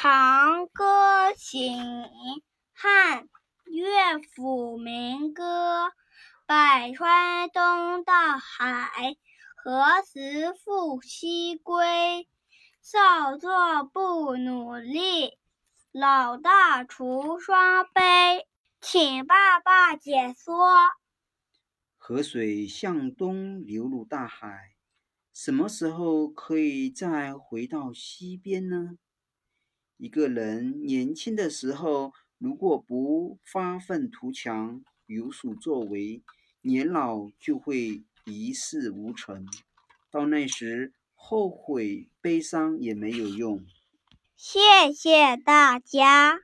长歌行，汉·乐府民歌。百川东到海，何时复西归？少壮不努力，老大徒伤悲。请爸爸解说。河水向东流入大海，什么时候可以再回到西边呢？一个人年轻的时候，如果不发愤图强、有所作为，年老就会一事无成。到那时，后悔、悲伤也没有用。谢谢大家。